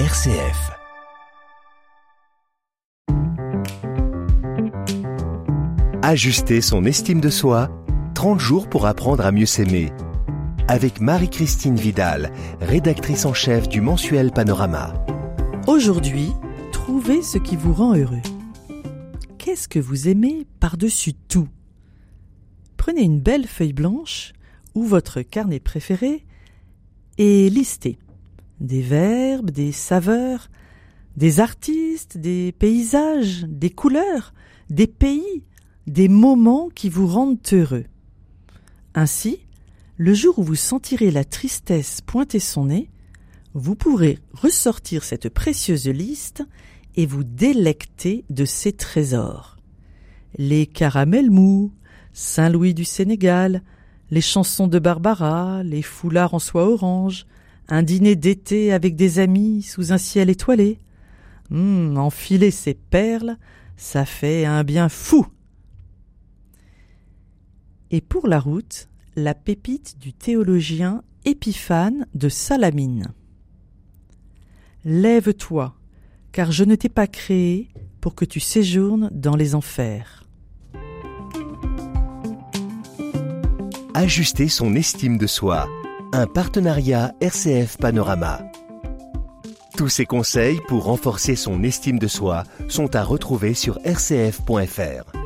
RCF. Ajuster son estime de soi, 30 jours pour apprendre à mieux s'aimer. Avec Marie-Christine Vidal, rédactrice en chef du mensuel Panorama. Aujourd'hui, trouvez ce qui vous rend heureux. Qu'est-ce que vous aimez par-dessus tout? Prenez une belle feuille blanche ou votre carnet préféré et listez des verbes, des saveurs, des artistes, des paysages, des couleurs, des pays, des moments qui vous rendent heureux. Ainsi, le jour où vous sentirez la tristesse pointer son nez, vous pourrez ressortir cette précieuse liste et vous délecter de ces trésors. Les caramels mous, Saint-Louis du Sénégal, les chansons de Barbara, les foulards en soie orange, un dîner d'été avec des amis sous un ciel étoilé. Hum, enfiler ces perles, ça fait un bien fou. Et pour la route, la pépite du théologien Épiphane de Salamine. Lève-toi, car je ne t'ai pas créé pour que tu séjournes dans les enfers. Ajuster son estime de soi. Un partenariat RCF Panorama. Tous ces conseils pour renforcer son estime de soi sont à retrouver sur rcf.fr.